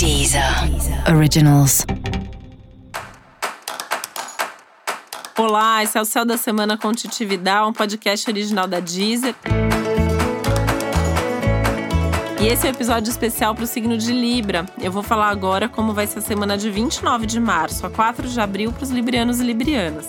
Deezer Originals. Olá, esse é o Céu da Semana com Titi Vidal, um podcast original da Deezer. E esse é o um episódio especial para o signo de Libra. Eu vou falar agora como vai ser a semana de 29 de março a 4 de abril para os librianos e librianas.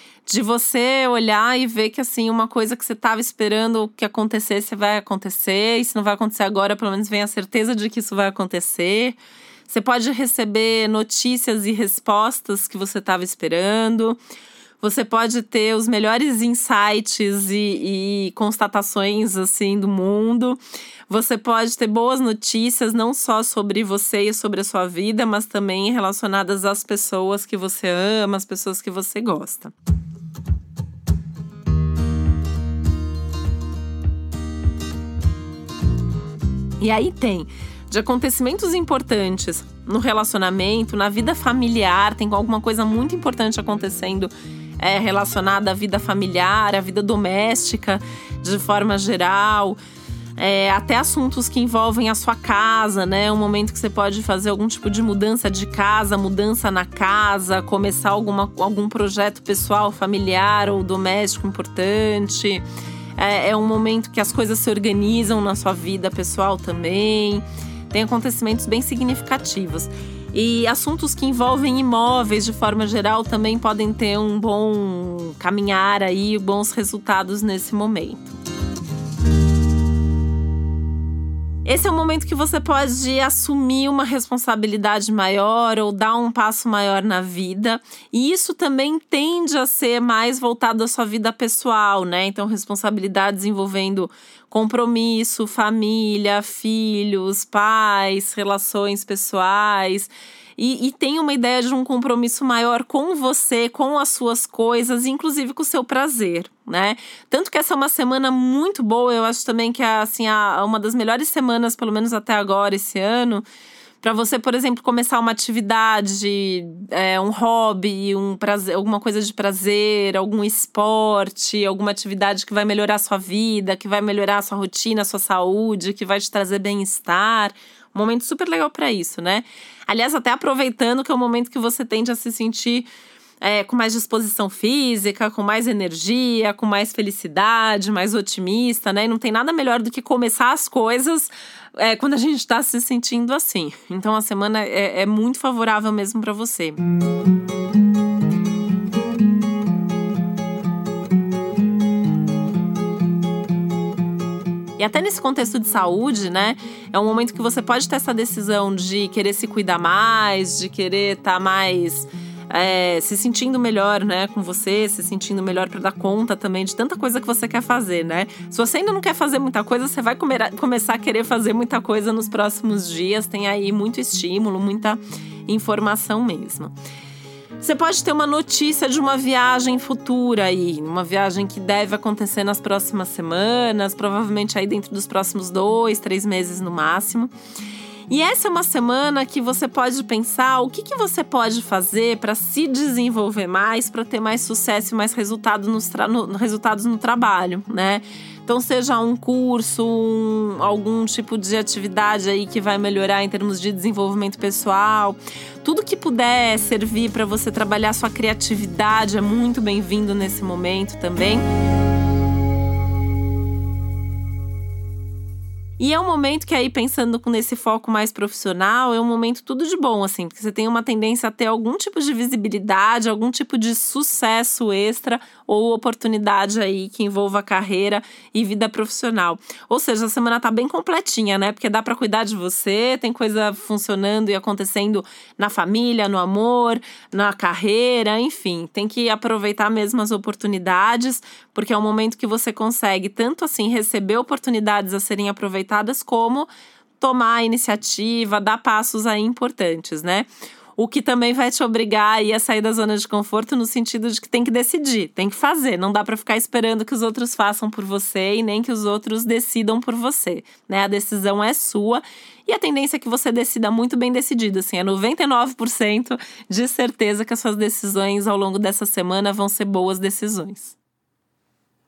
de você olhar e ver que assim uma coisa que você estava esperando que acontecesse vai acontecer, e se não vai acontecer agora, pelo menos vem a certeza de que isso vai acontecer. Você pode receber notícias e respostas que você estava esperando. Você pode ter os melhores insights e, e, constatações assim do mundo. Você pode ter boas notícias não só sobre você e sobre a sua vida, mas também relacionadas às pessoas que você ama, às pessoas que você gosta. E aí tem de acontecimentos importantes no relacionamento, na vida familiar, tem alguma coisa muito importante acontecendo é, relacionada à vida familiar, à vida doméstica, de forma geral. É, até assuntos que envolvem a sua casa, né? Um momento que você pode fazer algum tipo de mudança de casa, mudança na casa, começar alguma, algum projeto pessoal, familiar ou doméstico importante. É, é um momento que as coisas se organizam na sua vida pessoal também. Tem acontecimentos bem significativos. E assuntos que envolvem imóveis de forma geral também podem ter um bom caminhar aí, bons resultados nesse momento. Esse é o momento que você pode assumir uma responsabilidade maior ou dar um passo maior na vida. E isso também tende a ser mais voltado à sua vida pessoal, né? Então, responsabilidades envolvendo compromisso, família, filhos, pais, relações pessoais e, e tem uma ideia de um compromisso maior com você, com as suas coisas, inclusive com o seu prazer, né? Tanto que essa é uma semana muito boa, eu acho também que é assim, a, uma das melhores semanas, pelo menos até agora, esse ano para você, por exemplo, começar uma atividade, é, um hobby, um prazer, alguma coisa de prazer, algum esporte, alguma atividade que vai melhorar a sua vida, que vai melhorar a sua rotina, a sua saúde, que vai te trazer bem-estar. Um momento super legal para isso, né? Aliás, até aproveitando que é o momento que você tende a se sentir é, com mais disposição física, com mais energia, com mais felicidade, mais otimista, né? E não tem nada melhor do que começar as coisas é, quando a gente está se sentindo assim. Então a semana é, é muito favorável mesmo para você. Música E até nesse contexto de saúde, né? É um momento que você pode ter essa decisão de querer se cuidar mais, de querer estar tá mais. É, se sentindo melhor, né, com você, se sentindo melhor para dar conta também de tanta coisa que você quer fazer, né? Se você ainda não quer fazer muita coisa, você vai comer, começar a querer fazer muita coisa nos próximos dias. Tem aí muito estímulo, muita informação mesmo. Você pode ter uma notícia de uma viagem futura aí, uma viagem que deve acontecer nas próximas semanas, provavelmente aí dentro dos próximos dois, três meses no máximo. E essa é uma semana que você pode pensar o que, que você pode fazer para se desenvolver mais, para ter mais sucesso e mais resultado nos no, resultados no trabalho, né? Então, seja um curso, um, algum tipo de atividade aí que vai melhorar em termos de desenvolvimento pessoal. Tudo que puder servir para você trabalhar sua criatividade é muito bem-vindo nesse momento também. E é um momento que aí, pensando nesse foco mais profissional, é um momento tudo de bom, assim, porque você tem uma tendência a ter algum tipo de visibilidade, algum tipo de sucesso extra ou oportunidade aí que envolva carreira e vida profissional. Ou seja, a semana tá bem completinha, né? Porque dá para cuidar de você, tem coisa funcionando e acontecendo na família, no amor, na carreira, enfim, tem que aproveitar mesmo as oportunidades, porque é um momento que você consegue tanto assim receber oportunidades a serem aproveitadas como tomar a iniciativa, dar passos aí importantes, né? O que também vai te obrigar aí a sair da zona de conforto no sentido de que tem que decidir, tem que fazer. Não dá para ficar esperando que os outros façam por você e nem que os outros decidam por você, né? A decisão é sua e a tendência é que você decida muito bem decidido, assim, é 99% de certeza que as suas decisões ao longo dessa semana vão ser boas decisões.